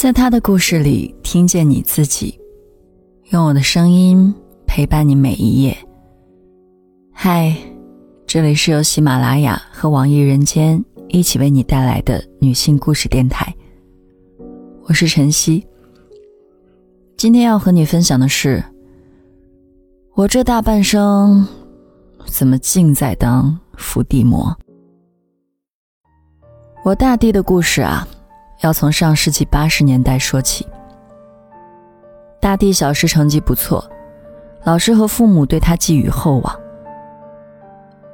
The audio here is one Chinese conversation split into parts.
在他的故事里听见你自己，用我的声音陪伴你每一页。嗨，这里是由喜马拉雅和网易人间一起为你带来的女性故事电台，我是晨曦。今天要和你分享的是，我这大半生怎么尽在当伏地魔？我大地的故事啊。要从上世纪八十年代说起。大弟小时成绩不错，老师和父母对他寄予厚望。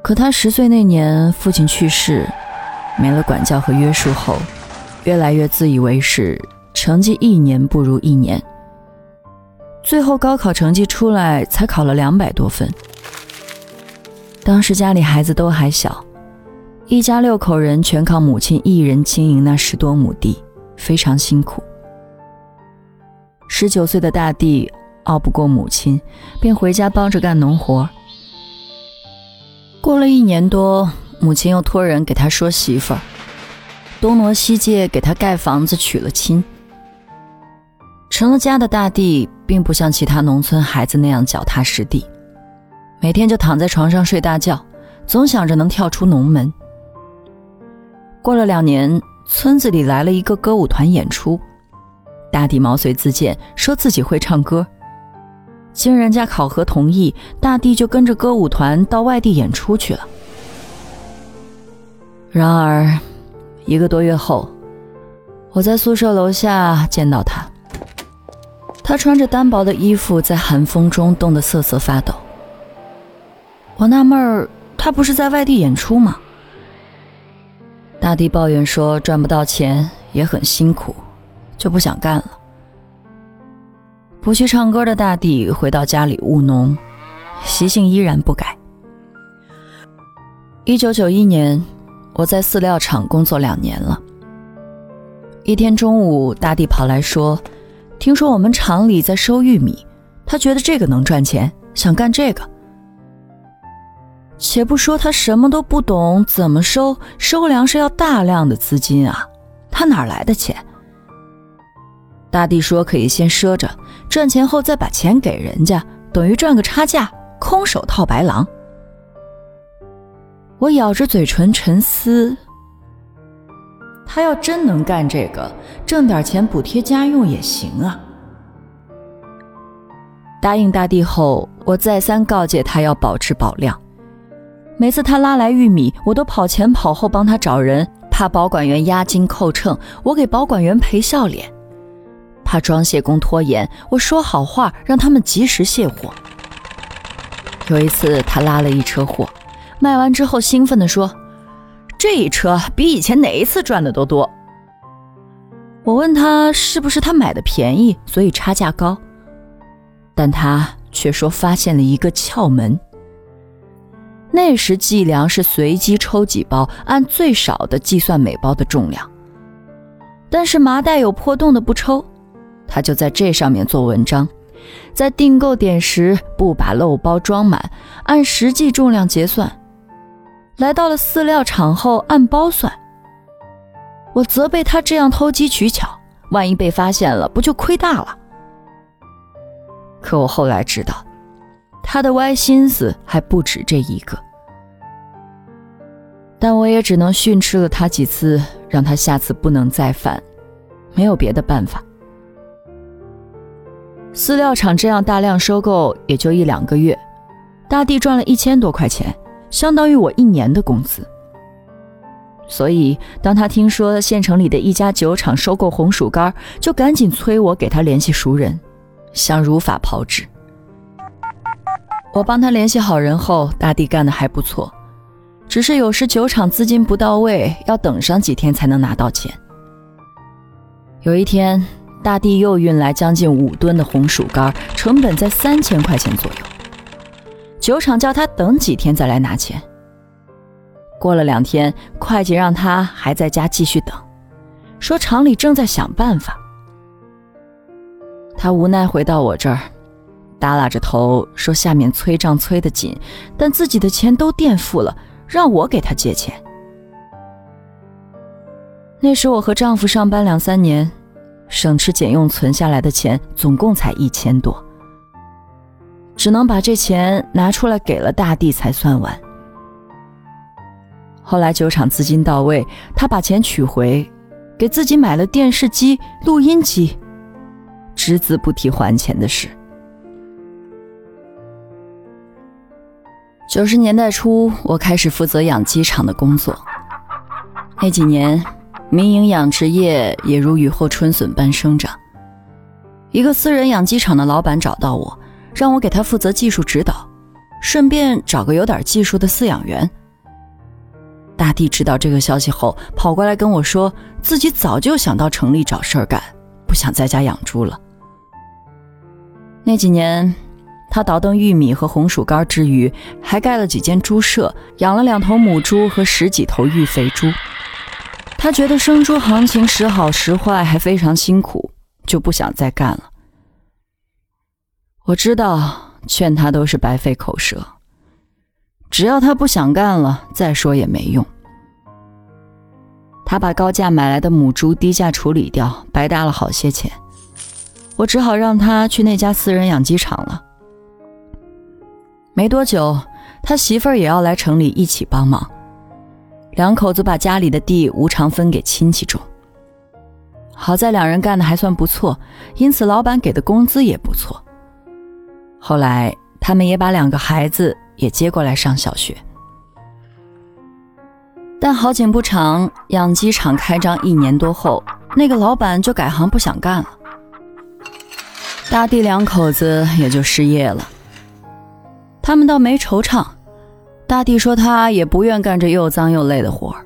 可他十岁那年，父亲去世，没了管教和约束后，越来越自以为是，成绩一年不如一年。最后高考成绩出来，才考了两百多分。当时家里孩子都还小。一家六口人全靠母亲一人经营那十多亩地，非常辛苦。十九岁的大弟拗不过母亲，便回家帮着干农活。过了一年多，母亲又托人给他说媳妇儿，东挪西借给他盖房子娶了亲。成了家的大弟，并不像其他农村孩子那样脚踏实地，每天就躺在床上睡大觉，总想着能跳出农门。过了两年，村子里来了一个歌舞团演出，大地毛遂自荐，说自己会唱歌。经人家考核同意，大地就跟着歌舞团到外地演出去了。然而，一个多月后，我在宿舍楼下见到他，他穿着单薄的衣服，在寒风中冻得瑟瑟发抖。我纳闷儿，他不是在外地演出吗？大弟抱怨说赚不到钱，也很辛苦，就不想干了。不去唱歌的大地回到家里务农，习性依然不改。一九九一年，我在饲料厂工作两年了。一天中午，大地跑来说：“听说我们厂里在收玉米，他觉得这个能赚钱，想干这个。”且不说他什么都不懂，怎么收收粮食要大量的资金啊，他哪来的钱？大帝说可以先赊着，赚钱后再把钱给人家，等于赚个差价，空手套白狼。我咬着嘴唇沉思，他要真能干这个，挣点钱补贴家用也行啊。答应大帝后，我再三告诫他要保质保量。每次他拉来玉米，我都跑前跑后帮他找人，怕保管员押金扣秤，我给保管员赔笑脸；怕装卸工拖延，我说好话让他们及时卸货。有一次他拉了一车货，卖完之后兴奋地说：“这一车比以前哪一次赚的都多。”我问他是不是他买的便宜，所以差价高，但他却说发现了一个窍门。那时计量是随机抽几包，按最少的计算每包的重量。但是麻袋有破洞的不抽，他就在这上面做文章，在订购点时不把漏包装满，按实际重量结算。来到了饲料厂后按包算。我责备他这样偷机取巧，万一被发现了，不就亏大了？可我后来知道，他的歪心思还不止这一个。但我也只能训斥了他几次，让他下次不能再犯，没有别的办法。饲料厂这样大量收购也就一两个月，大弟赚了一千多块钱，相当于我一年的工资。所以当他听说县城里的一家酒厂收购红薯干，就赶紧催我给他联系熟人，想如法炮制。我帮他联系好人后，大弟干得还不错。只是有时酒厂资金不到位，要等上几天才能拿到钱。有一天，大地又运来将近五吨的红薯干，成本在三千块钱左右。酒厂叫他等几天再来拿钱。过了两天，会计让他还在家继续等，说厂里正在想办法。他无奈回到我这儿，耷拉着头说：“下面催账催得紧，但自己的钱都垫付了。”让我给他借钱。那时我和丈夫上班两三年，省吃俭用存下来的钱总共才一千多，只能把这钱拿出来给了大地才算完。后来酒厂资金到位，他把钱取回，给自己买了电视机、录音机，只字不提还钱的事。九十年代初，我开始负责养鸡场的工作。那几年，民营养殖业也如雨后春笋般生长。一个私人养鸡场的老板找到我，让我给他负责技术指导，顺便找个有点技术的饲养员。大地知道这个消息后，跑过来跟我说，自己早就想到城里找事儿干，不想在家养猪了。那几年。他倒腾玉米和红薯干之余，还盖了几间猪舍，养了两头母猪和十几头育肥猪。他觉得生猪行情时好时坏，还非常辛苦，就不想再干了。我知道，劝他都是白费口舌。只要他不想干了，再说也没用。他把高价买来的母猪低价处理掉，白搭了好些钱。我只好让他去那家私人养鸡场了。没多久，他媳妇儿也要来城里一起帮忙，两口子把家里的地无偿分给亲戚种。好在两人干的还算不错，因此老板给的工资也不错。后来他们也把两个孩子也接过来上小学。但好景不长，养鸡场开张一年多后，那个老板就改行不想干了，大弟两口子也就失业了。他们倒没惆怅，大地说他也不愿干这又脏又累的活儿。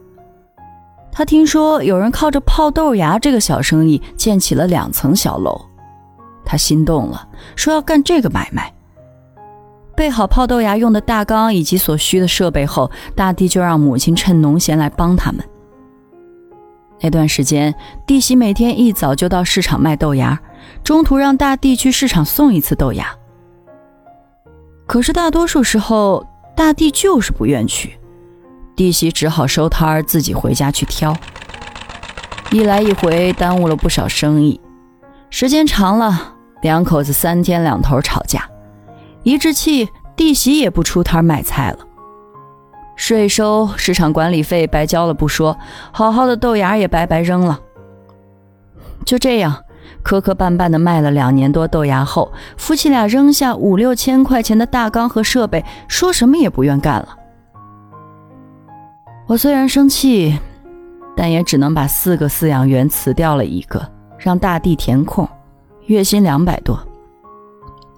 他听说有人靠着泡豆芽这个小生意建起了两层小楼，他心动了，说要干这个买卖。备好泡豆芽用的大缸以及所需的设备后，大地就让母亲趁农闲来帮他们。那段时间，弟媳每天一早就到市场卖豆芽，中途让大地去市场送一次豆芽。可是大多数时候，大弟就是不愿去，弟媳只好收摊儿自己回家去挑。一来一回，耽误了不少生意。时间长了，两口子三天两头吵架，一置气，弟媳也不出摊卖菜了。税收、市场管理费白交了不说，好好的豆芽也白白扔了。就这样。磕磕绊绊的卖了两年多豆芽后，夫妻俩扔下五六千块钱的大缸和设备，说什么也不愿干了。我虽然生气，但也只能把四个饲养员辞掉了一个，让大地填空，月薪两百多。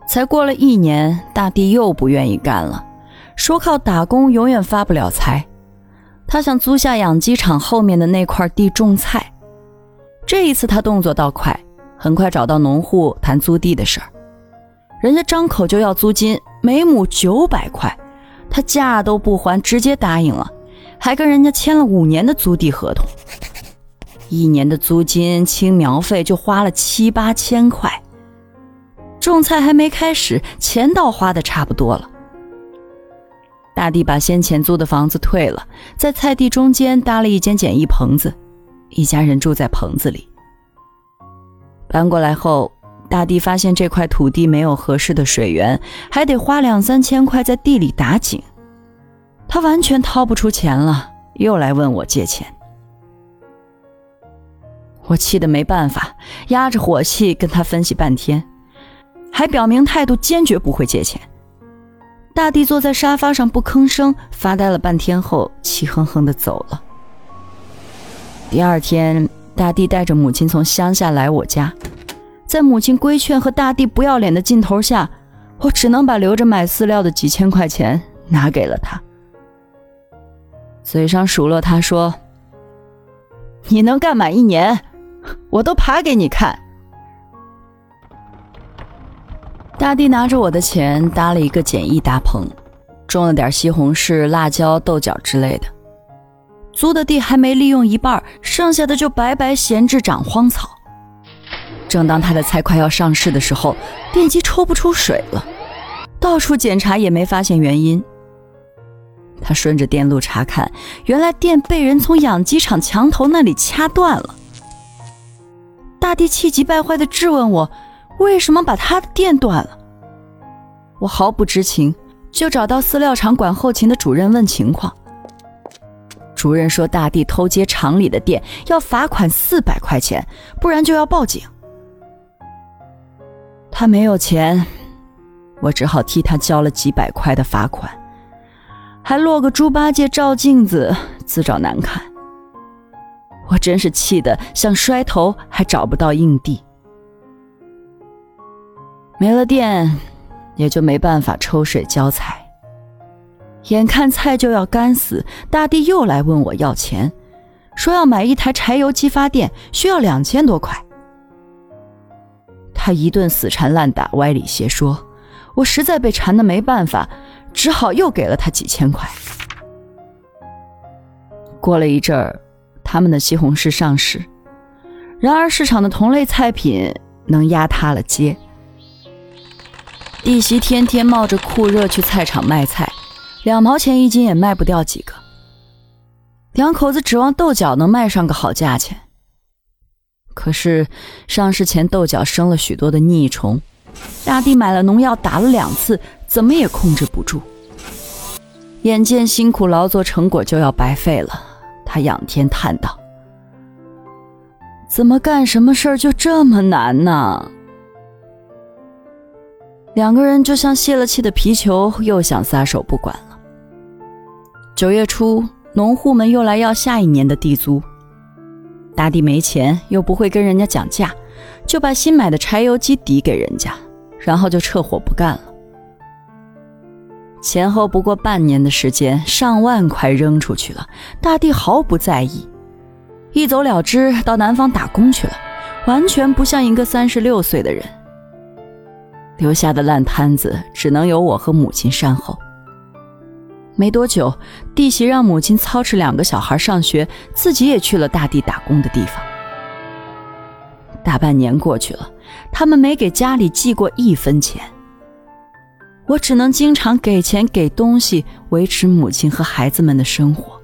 才过了一年，大地又不愿意干了，说靠打工永远发不了财，他想租下养鸡场后面的那块地种菜。这一次他动作倒快。很快找到农户谈租地的事儿，人家张口就要租金，每亩九百块，他价都不还，直接答应了，还跟人家签了五年的租地合同，一年的租金、清苗费就花了七八千块，种菜还没开始，钱倒花的差不多了。大地把先前租的房子退了，在菜地中间搭了一间简易棚子，一家人住在棚子里。搬过来后，大地发现这块土地没有合适的水源，还得花两三千块在地里打井，他完全掏不出钱了，又来问我借钱。我气得没办法，压着火气跟他分析半天，还表明态度坚决不会借钱。大地坐在沙发上不吭声，发呆了半天后，气哼哼的走了。第二天。大地带着母亲从乡下来我家，在母亲规劝和大地不要脸的劲头下，我只能把留着买饲料的几千块钱拿给了他，嘴上数落他说：“你能干满一年，我都爬给你看。”大地拿着我的钱搭了一个简易大棚，种了点西红柿、辣椒、豆角之类的。租的地还没利用一半，剩下的就白白闲置长荒草。正当他的菜快要上市的时候，电机抽不出水了，到处检查也没发现原因。他顺着电路查看，原来电被人从养鸡场墙头那里掐断了。大地气急败坏地质问我，为什么把他的电断了。我毫不知情，就找到饲料厂管后勤的主任问情况。主任说，大地偷接厂里的电要罚款四百块钱，不然就要报警。他没有钱，我只好替他交了几百块的罚款，还落个猪八戒照镜子，自找难看。我真是气得想摔头，还找不到硬地。没了电，也就没办法抽水浇菜。眼看菜就要干死，大地又来问我要钱，说要买一台柴油机发电，需要两千多块。他一顿死缠烂打，歪理邪说，我实在被缠的没办法，只好又给了他几千块。过了一阵儿。他们的西红柿上市，然而市场的同类菜品能压塌了街。弟媳天天冒着酷热去菜场卖菜，两毛钱一斤也卖不掉几个。两口子指望豆角能卖上个好价钱，可是上市前豆角生了许多的腻虫，大地买了农药打了两次，怎么也控制不住。眼见辛苦劳作成果就要白费了。他仰天叹道：“怎么干什么事儿就这么难呢？”两个人就像泄了气的皮球，又想撒手不管了。九月初，农户们又来要下一年的地租，大地没钱，又不会跟人家讲价，就把新买的柴油机抵给人家，然后就撤火不干了。前后不过半年的时间，上万块扔出去了，大地毫不在意，一走了之，到南方打工去了，完全不像一个三十六岁的人。留下的烂摊子只能由我和母亲善后。没多久，弟媳让母亲操持两个小孩上学，自己也去了大地打工的地方。大半年过去了，他们没给家里寄过一分钱。我只能经常给钱给东西维持母亲和孩子们的生活。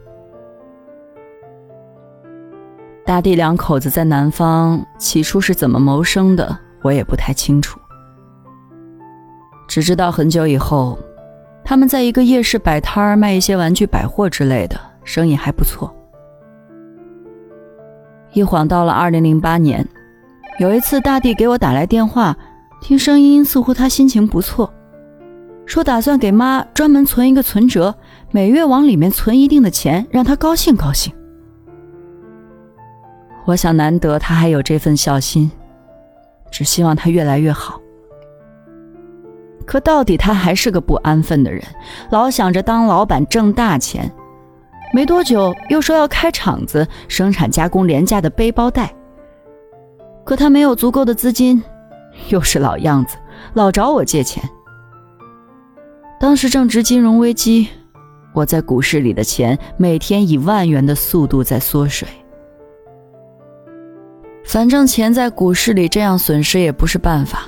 大地两口子在南方起初是怎么谋生的，我也不太清楚。只知道很久以后，他们在一个夜市摆摊儿卖一些玩具百货之类的，生意还不错。一晃到了二零零八年，有一次大地给我打来电话，听声音似乎他心情不错。说打算给妈专门存一个存折，每月往里面存一定的钱，让她高兴高兴。我想难得他还有这份孝心，只希望他越来越好。可到底他还是个不安分的人，老想着当老板挣大钱。没多久又说要开厂子生产加工廉价的背包带。可他没有足够的资金，又是老样子，老找我借钱。当时正值金融危机，我在股市里的钱每天以万元的速度在缩水。反正钱在股市里这样损失也不是办法。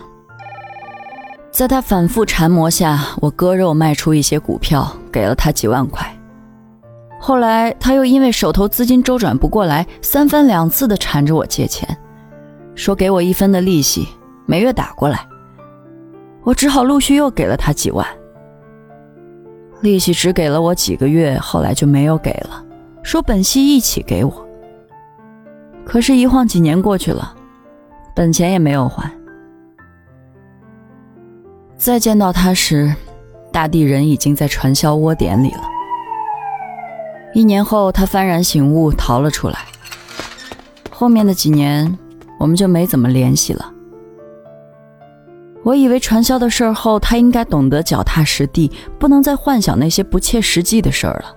在他反复缠磨下，我割肉卖出一些股票，给了他几万块。后来他又因为手头资金周转不过来，三番两次的缠着我借钱，说给我一分的利息，每月打过来。我只好陆续又给了他几万。利息只给了我几个月，后来就没有给了，说本息一起给我。可是，一晃几年过去了，本钱也没有还。再见到他时，大地人已经在传销窝点里了。一年后，他幡然醒悟，逃了出来。后面的几年，我们就没怎么联系了。我以为传销的事儿后，他应该懂得脚踏实地，不能再幻想那些不切实际的事儿了。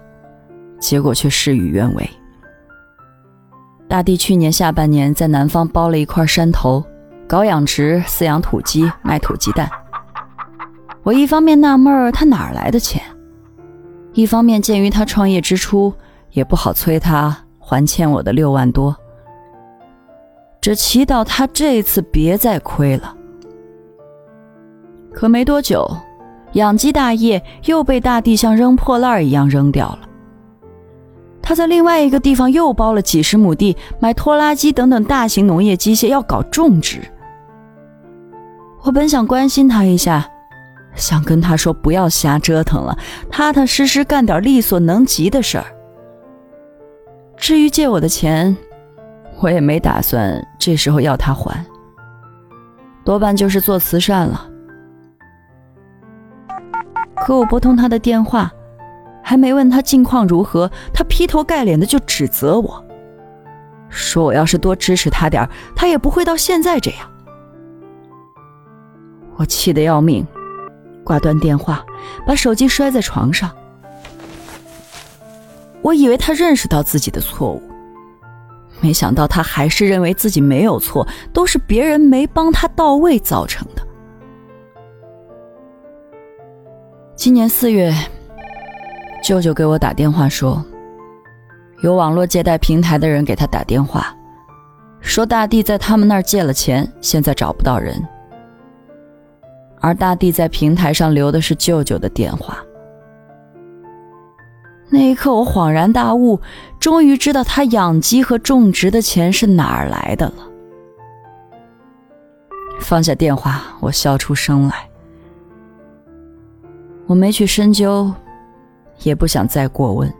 结果却事与愿违。大地去年下半年在南方包了一块山头，搞养殖、饲养土鸡、卖土鸡蛋。我一方面纳闷儿他哪来的钱，一方面鉴于他创业之初，也不好催他还欠我的六万多。只祈祷他这次别再亏了。可没多久，养鸡大业又被大地像扔破烂一样扔掉了。他在另外一个地方又包了几十亩地，买拖拉机等等大型农业机械，要搞种植。我本想关心他一下，想跟他说不要瞎折腾了，踏踏实实干点力所能及的事儿。至于借我的钱，我也没打算这时候要他还，多半就是做慈善了。可我拨通他的电话。还没问他近况如何，他劈头盖脸的就指责我，说我要是多支持他点他也不会到现在这样。我气得要命，挂断电话，把手机摔在床上。我以为他认识到自己的错误，没想到他还是认为自己没有错，都是别人没帮他到位造成的。今年四月。舅舅给我打电话说，有网络借贷平台的人给他打电话，说大地在他们那儿借了钱，现在找不到人。而大地在平台上留的是舅舅的电话。那一刻，我恍然大悟，终于知道他养鸡和种植的钱是哪儿来的了。放下电话，我笑出声来。我没去深究。也不想再过问。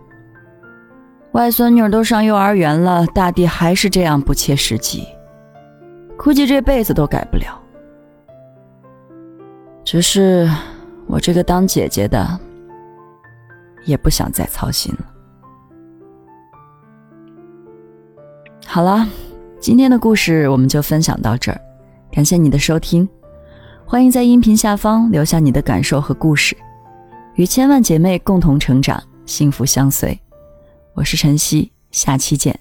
外孙女都上幼儿园了，大地还是这样不切实际，估计这辈子都改不了。只是我这个当姐姐的，也不想再操心了。好了，今天的故事我们就分享到这儿，感谢你的收听，欢迎在音频下方留下你的感受和故事。与千万姐妹共同成长，幸福相随。我是晨曦，下期见。